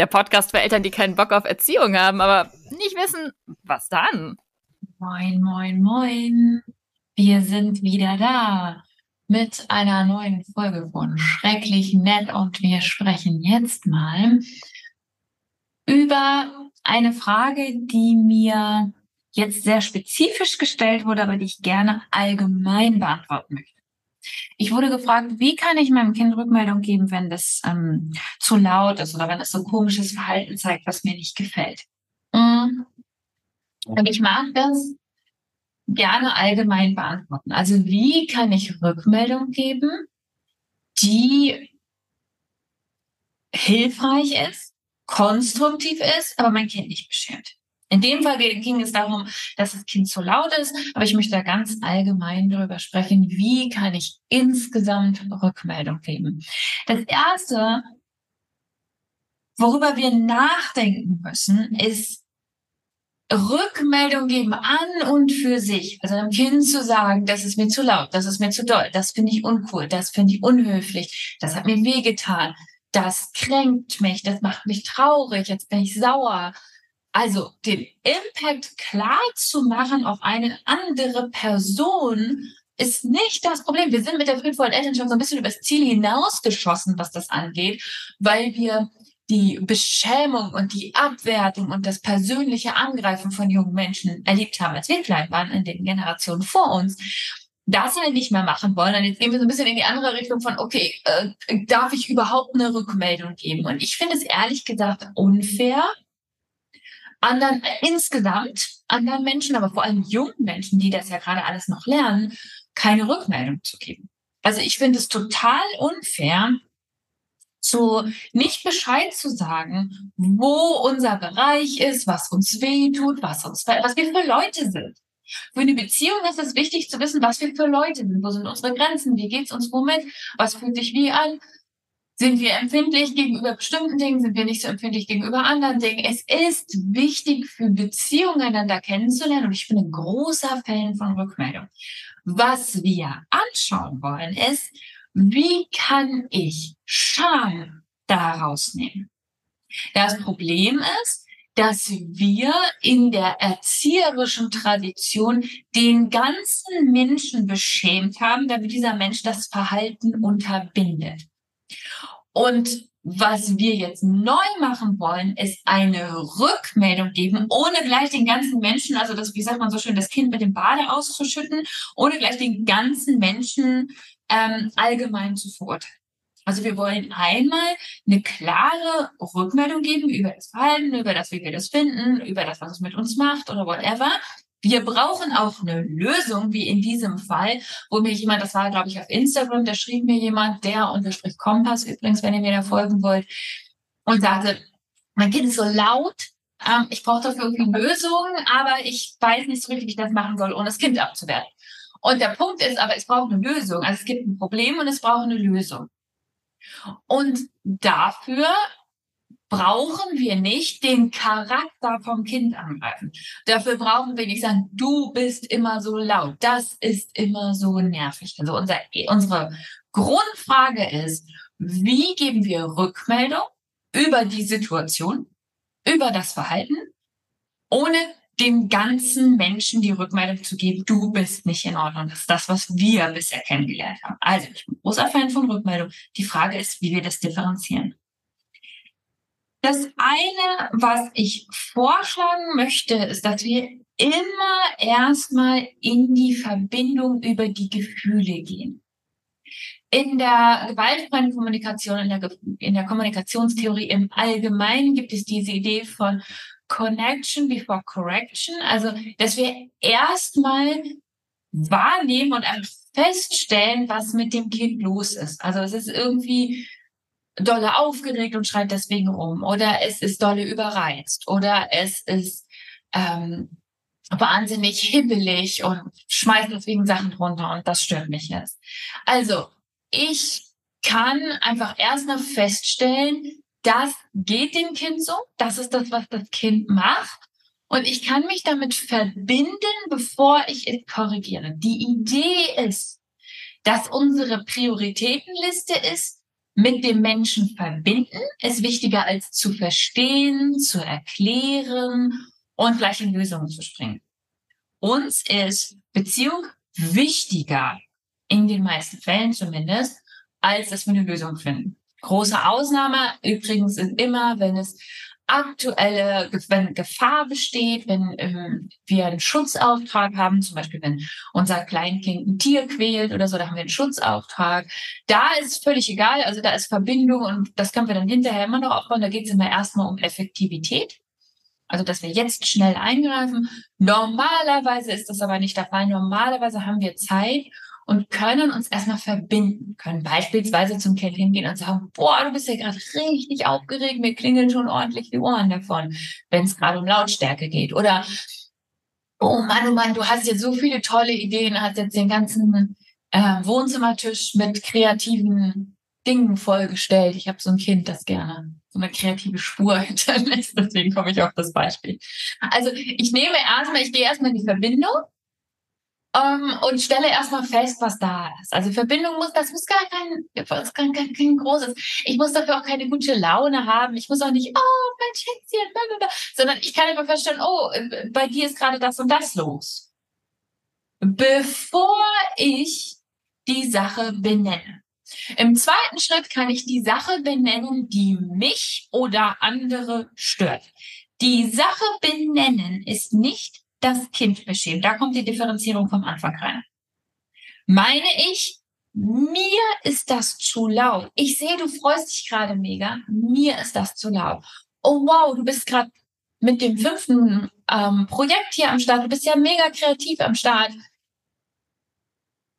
der Podcast für Eltern, die keinen Bock auf Erziehung haben, aber nicht wissen, was dann. Moin, moin, moin. Wir sind wieder da mit einer neuen Folge von Schrecklich Nett und wir sprechen jetzt mal über eine Frage, die mir jetzt sehr spezifisch gestellt wurde, aber die ich gerne allgemein beantworten möchte. Ich wurde gefragt, wie kann ich meinem Kind Rückmeldung geben, wenn das ähm, zu laut ist oder wenn es so komisches Verhalten zeigt, was mir nicht gefällt. Mhm. Und ich mag das gerne allgemein beantworten. Also wie kann ich Rückmeldung geben, die hilfreich ist, konstruktiv ist, aber mein Kind nicht beschert. In dem Fall ging es darum, dass das Kind zu laut ist, aber ich möchte da ganz allgemein darüber sprechen, wie kann ich insgesamt Rückmeldung geben. Das Erste, worüber wir nachdenken müssen, ist Rückmeldung geben an und für sich. Also dem Kind zu sagen, das ist mir zu laut, das ist mir zu doll, das finde ich uncool, das finde ich unhöflich, das hat mir wehgetan, das kränkt mich, das macht mich traurig, jetzt bin ich sauer also den Impact klar zu machen auf eine andere Person ist nicht das Problem. Wir sind mit der friedvollen Elternschaft so ein bisschen übers Ziel hinausgeschossen, was das angeht, weil wir die Beschämung und die Abwertung und das persönliche Angreifen von jungen Menschen erlebt haben, als wir klein waren, in den Generationen vor uns. Das wir nicht mehr machen wollen. Und jetzt gehen wir so ein bisschen in die andere Richtung von, okay, äh, darf ich überhaupt eine Rückmeldung geben? Und ich finde es ehrlich gesagt unfair, anderen, äh, insgesamt anderen Menschen, aber vor allem jungen Menschen, die das ja gerade alles noch lernen, keine Rückmeldung zu geben. Also ich finde es total unfair, so nicht Bescheid zu sagen, wo unser Bereich ist, was uns weh tut, was uns, was wir für Leute sind. Für eine Beziehung ist es wichtig zu wissen, was wir für Leute sind, wo sind unsere Grenzen, wie geht's uns womit, was fühlt sich wie an, sind wir empfindlich gegenüber bestimmten Dingen? Sind wir nicht so empfindlich gegenüber anderen Dingen? Es ist wichtig für Beziehungen einander kennenzulernen und ich bin ein großer Fan von Rückmeldung. Was wir anschauen wollen ist, wie kann ich Scham daraus nehmen? Das Problem ist, dass wir in der erzieherischen Tradition den ganzen Menschen beschämt haben, damit dieser Mensch das Verhalten unterbindet. Und was wir jetzt neu machen wollen, ist eine Rückmeldung geben, ohne gleich den ganzen Menschen, also das, wie sagt man so schön, das Kind mit dem Bade auszuschütten, ohne gleich den ganzen Menschen ähm, allgemein zu verurteilen. Also wir wollen einmal eine klare Rückmeldung geben über das Verhalten, über das, wie wir das finden, über das, was es mit uns macht oder whatever. Wir brauchen auch eine Lösung, wie in diesem Fall, wo mir jemand, das war, glaube ich, auf Instagram, da schrieb mir jemand, der unterstrich Kompass übrigens, wenn ihr mir da folgen wollt, und sagte, mein Kind ist so laut, ähm, ich brauche dafür irgendwie Lösungen, aber ich weiß nicht so richtig, wie ich das machen soll, ohne das Kind abzuwerten. Und der Punkt ist aber, es braucht eine Lösung. Also es gibt ein Problem und es braucht eine Lösung. Und dafür brauchen wir nicht den Charakter vom Kind angreifen. Dafür brauchen wir nicht sagen, du bist immer so laut, das ist immer so nervig. Also unser, unsere Grundfrage ist, wie geben wir Rückmeldung über die Situation, über das Verhalten, ohne dem ganzen Menschen die Rückmeldung zu geben, du bist nicht in Ordnung. Das ist das, was wir bisher kennengelernt haben. Also ich bin großer Fan von Rückmeldung. Die Frage ist, wie wir das differenzieren. Das eine, was ich vorschlagen möchte, ist, dass wir immer erstmal in die Verbindung über die Gefühle gehen. In der gewaltfreien Kommunikation, in der, in der Kommunikationstheorie im Allgemeinen gibt es diese Idee von Connection before Correction, also dass wir erstmal wahrnehmen und feststellen, was mit dem Kind los ist. Also es ist irgendwie dolle aufgeregt und schreit deswegen rum oder es ist dolle überreizt oder es ist ähm, wahnsinnig hibbelig und schmeißt deswegen Sachen runter und das stört mich jetzt. Also ich kann einfach erstmal feststellen, das geht dem Kind so, das ist das, was das Kind macht und ich kann mich damit verbinden, bevor ich es korrigiere. Die Idee ist, dass unsere Prioritätenliste ist, mit dem Menschen verbinden, ist wichtiger als zu verstehen, zu erklären und gleich in Lösungen zu springen. Uns ist Beziehung wichtiger, in den meisten Fällen zumindest, als dass wir eine Lösung finden. Große Ausnahme übrigens ist immer, wenn es aktuelle, wenn Gefahr besteht, wenn ähm, wir einen Schutzauftrag haben, zum Beispiel wenn unser Kleinkind ein Tier quält oder so, da haben wir einen Schutzauftrag. Da ist völlig egal, also da ist Verbindung und das können wir dann hinterher immer noch aufbauen. Da geht es immer erstmal um Effektivität. Also, dass wir jetzt schnell eingreifen. Normalerweise ist das aber nicht der Fall. Normalerweise haben wir Zeit und können uns erstmal verbinden, können beispielsweise zum Kind hingehen und sagen, boah, du bist ja gerade richtig aufgeregt, mir klingeln schon ordentlich die Ohren davon, wenn es gerade um Lautstärke geht. Oder, oh Mann, oh Mann, du hast jetzt so viele tolle Ideen, hast jetzt den ganzen äh, Wohnzimmertisch mit kreativen Dingen vollgestellt. Ich habe so ein Kind, das gerne so eine kreative Spur hinterlässt. Deswegen komme ich auf das Beispiel. Also ich nehme erstmal, ich gehe erstmal in die Verbindung ähm, und stelle erstmal fest, was da ist. Also Verbindung muss, das muss gar kein, das kein, kein, kein großes. Ich muss dafür auch keine gute Laune haben. Ich muss auch nicht, oh, mein Schätzchen, blablabla, sondern ich kann einfach feststellen, oh, bei dir ist gerade das und das los. Bevor ich die Sache benenne. Im zweiten Schritt kann ich die Sache benennen, die mich oder andere stört. Die Sache benennen ist nicht das Kind beschämt. Da kommt die Differenzierung vom Anfang rein. Meine ich, mir ist das zu laut. Ich sehe, du freust dich gerade mega. Mir ist das zu laut. Oh wow, du bist gerade mit dem fünften ähm, Projekt hier am Start. Du bist ja mega kreativ am Start.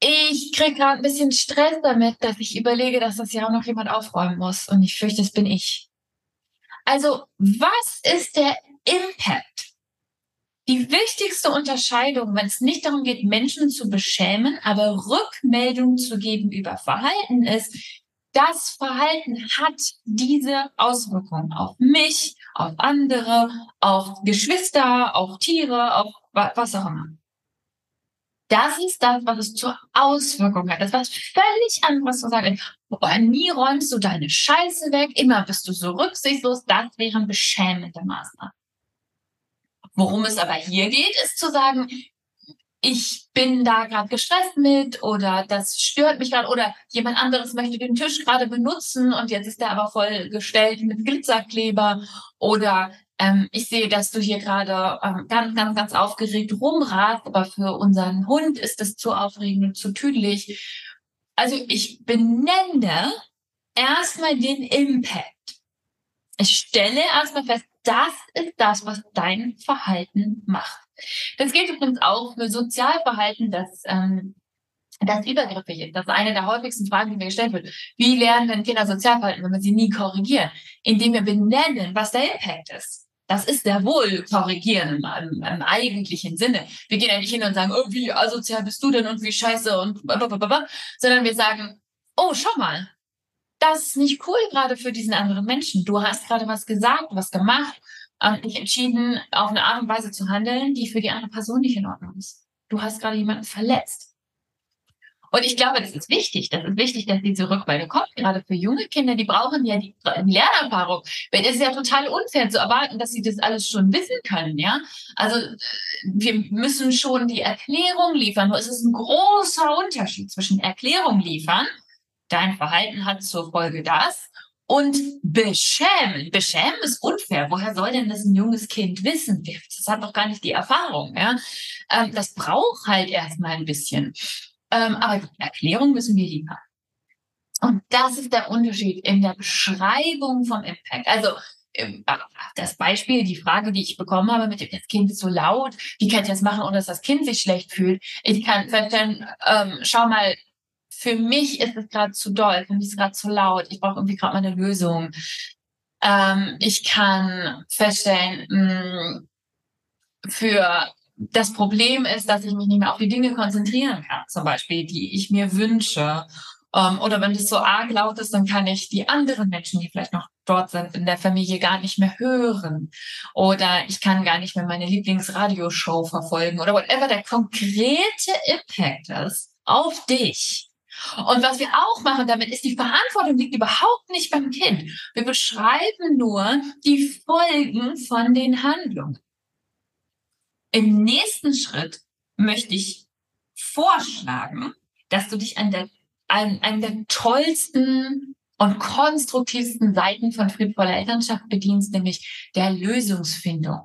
Ich krieg gerade ein bisschen Stress damit, dass ich überlege, dass das ja auch noch jemand aufräumen muss. Und ich fürchte, das bin ich. Also, was ist der Impact die wichtigste Unterscheidung, wenn es nicht darum geht, Menschen zu beschämen, aber Rückmeldung zu geben über Verhalten ist, das Verhalten hat diese Auswirkungen auf mich, auf andere, auf Geschwister, auf Tiere, auf was auch immer. Das ist das, was es zur Auswirkung hat. Das was völlig anderes zu sagen. Boah, nie räumst du deine Scheiße weg, immer bist du so rücksichtslos. Das wären beschämende Maßnahmen. Worum es aber hier geht, ist zu sagen, ich bin da gerade gestresst mit oder das stört mich gerade oder jemand anderes möchte den Tisch gerade benutzen und jetzt ist der aber voll gestellt mit Glitzerkleber oder ähm, ich sehe, dass du hier gerade ähm, ganz, ganz, ganz aufgeregt rumrast, aber für unseren Hund ist es zu aufregend und zu tüdelig. Also ich benenne erstmal den Impact. Ich stelle erstmal fest, das ist das, was dein Verhalten macht. Das gilt übrigens auch für Sozialverhalten, das, ähm, das übergriffig ist. Das ist eine der häufigsten Fragen, die mir gestellt wird. Wie lernen denn Kinder Sozialverhalten, wenn wir sie nie korrigieren? Indem wir benennen, was der Impact ist. Das ist sehr wohl korrigieren im, im, im eigentlichen Sinne. Wir gehen ja nicht hin und sagen, oh, wie asozial bist du denn und wie scheiße und blablabla, sondern wir sagen, oh, schau mal, das ist nicht cool gerade für diesen anderen Menschen. Du hast gerade was gesagt, was gemacht und dich entschieden, auf eine Art und Weise zu handeln, die für die andere Person nicht in Ordnung ist. Du hast gerade jemanden verletzt. Und ich glaube, das ist wichtig. Das ist wichtig, dass diese Rückmeldung kommt. Gerade für junge Kinder, die brauchen ja die Lernerfahrung. Es ist ja total unfair zu erwarten, dass sie das alles schon wissen können, ja. Also, wir müssen schon die Erklärung liefern. Es ist ein großer Unterschied zwischen Erklärung liefern. Dein Verhalten hat zur Folge das. Und beschämen. Beschämen ist unfair. Woher soll denn das ein junges Kind wissen? Das hat doch gar nicht die Erfahrung, ja. Ähm, das braucht halt erstmal ein bisschen. Ähm, aber die Erklärung müssen wir liefern. Und das ist der Unterschied in der Beschreibung vom Impact. Also ähm, das Beispiel, die Frage, die ich bekommen habe mit dem das Kind ist so laut, wie kann ich das machen, ohne dass das Kind sich schlecht fühlt? Ich kann feststellen, ähm, schau mal, für mich ist es gerade zu doll, für mich ist es gerade zu laut, ich brauche irgendwie gerade mal eine Lösung. Ähm, ich kann feststellen, mh, mm, für das Problem ist, dass ich mich nicht mehr auf die Dinge konzentrieren kann, zum Beispiel, die ich mir wünsche. Ähm, oder wenn es so arg laut ist, dann kann ich die anderen Menschen, die vielleicht noch dort sind, in der Familie gar nicht mehr hören. Oder ich kann gar nicht mehr meine Lieblingsradioshow verfolgen oder whatever der konkrete Impact ist auf dich. Und was wir auch machen damit ist, die Verantwortung liegt überhaupt nicht beim Kind. Wir beschreiben nur die Folgen von den Handlungen. Im nächsten Schritt möchte ich vorschlagen, dass du dich an der, an, an der tollsten und konstruktivsten Seiten von friedvoller Elternschaft bedienst, nämlich der Lösungsfindung.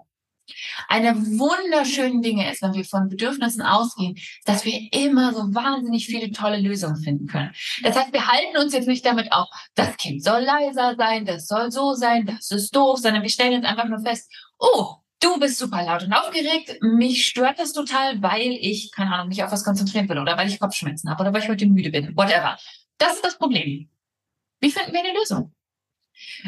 Eine wunderschönen Dinge ist, wenn wir von Bedürfnissen ausgehen, dass wir immer so wahnsinnig viele tolle Lösungen finden können. Das heißt, wir halten uns jetzt nicht damit auf, das Kind soll leiser sein, das soll so sein, das ist doof, sondern wir stellen jetzt einfach nur fest, oh, Du bist super laut und aufgeregt. Mich stört das total, weil ich, keine Ahnung, mich auf was konzentrieren will oder weil ich Kopfschmerzen habe oder weil ich heute müde bin. Whatever. Das ist das Problem. Wie finden wir eine Lösung?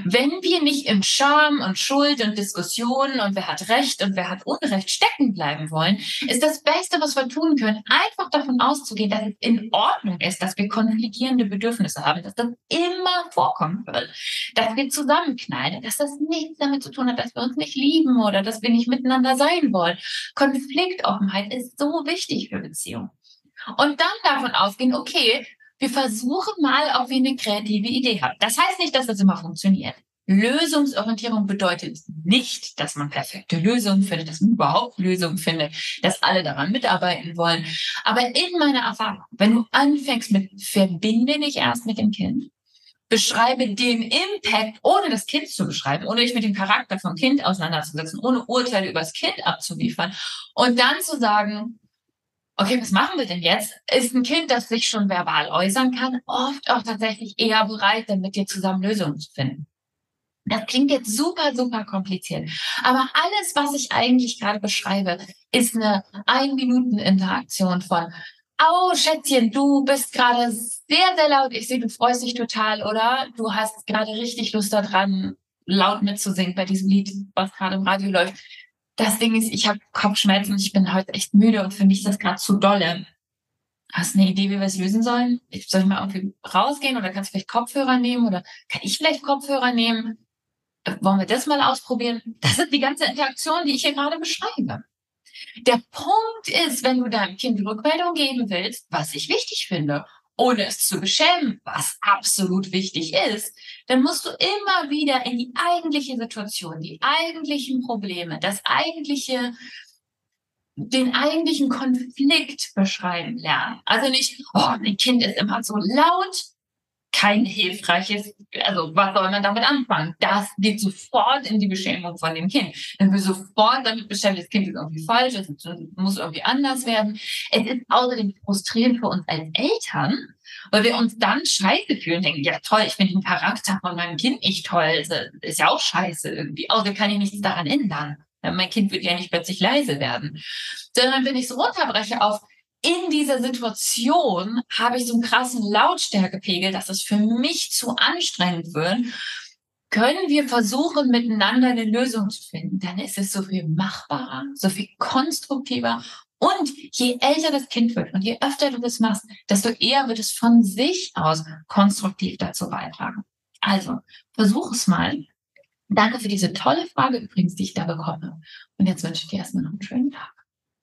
Wenn wir nicht in Scham und Schuld und Diskussionen und wer hat Recht und wer hat Unrecht stecken bleiben wollen, ist das Beste, was wir tun können, einfach davon auszugehen, dass es in Ordnung ist, dass wir konfliktierende Bedürfnisse haben, dass das immer vorkommen wird, dass wir zusammenknallen, dass das nichts damit zu tun hat, dass wir uns nicht lieben oder dass wir nicht miteinander sein wollen. Konfliktoffenheit ist so wichtig für Beziehungen. Und dann davon ausgehen, okay, wir versuchen mal, ob wir eine kreative Idee haben. Das heißt nicht, dass das immer funktioniert. Lösungsorientierung bedeutet nicht, dass man perfekte Lösungen findet, dass man überhaupt Lösungen findet, dass alle daran mitarbeiten wollen. Aber in meiner Erfahrung, wenn du anfängst mit verbinde dich erst mit dem Kind, beschreibe den Impact, ohne das Kind zu beschreiben, ohne dich mit dem Charakter vom Kind auseinanderzusetzen, ohne Urteile über das Kind abzuliefern und dann zu sagen, okay, was machen wir denn jetzt? Ist ein Kind, das sich schon verbal äußern kann, oft auch tatsächlich eher bereit, dann mit dir zusammen Lösungen zu finden. Das klingt jetzt super, super kompliziert. Aber alles, was ich eigentlich gerade beschreibe, ist eine Ein-Minuten-Interaktion von, oh, Schätzchen, du bist gerade sehr, sehr laut. Ich sehe, du freust dich total, oder? Du hast gerade richtig Lust daran, laut mitzusingen bei diesem Lied, was gerade im Radio läuft das Ding ist, ich habe Kopfschmerzen und ich bin heute echt müde und für mich ist das gerade zu dolle. Hast du eine Idee, wie wir es lösen sollen? Soll ich mal irgendwie rausgehen oder kannst du vielleicht Kopfhörer nehmen oder kann ich vielleicht Kopfhörer nehmen? Wollen wir das mal ausprobieren? Das ist die ganze Interaktion, die ich hier gerade beschreibe. Der Punkt ist, wenn du deinem Kind Rückmeldung geben willst, was ich wichtig finde ohne es zu beschämen, was absolut wichtig ist, dann musst du immer wieder in die eigentliche Situation, die eigentlichen Probleme, das eigentliche, den eigentlichen Konflikt beschreiben lernen. Also nicht, oh, mein Kind ist immer so laut, kein hilfreiches, also was soll man damit anfangen? Das geht sofort in die Beschämung von dem Kind. Dann wir sofort damit beschäftigt, das Kind ist irgendwie falsch, es muss irgendwie anders werden. Es ist außerdem frustrierend für uns als Eltern, weil wir uns dann scheiße fühlen, denken, ja toll, ich finde den Charakter von meinem Kind nicht toll, ist ja auch scheiße irgendwie. Außer kann ich nichts daran ändern. Mein Kind wird ja nicht plötzlich leise werden. Sondern wenn ich es runterbreche auf, in dieser Situation habe ich so einen krassen Lautstärkepegel, dass es für mich zu anstrengend wird, können wir versuchen, miteinander eine Lösung zu finden, dann ist es so viel machbarer, so viel konstruktiver. Und je älter das Kind wird und je öfter du das machst, desto eher wird es von sich aus konstruktiv dazu beitragen. Also, versuch es mal. Danke für diese tolle Frage übrigens, die ich da bekomme. Und jetzt wünsche ich dir erstmal noch einen schönen Tag.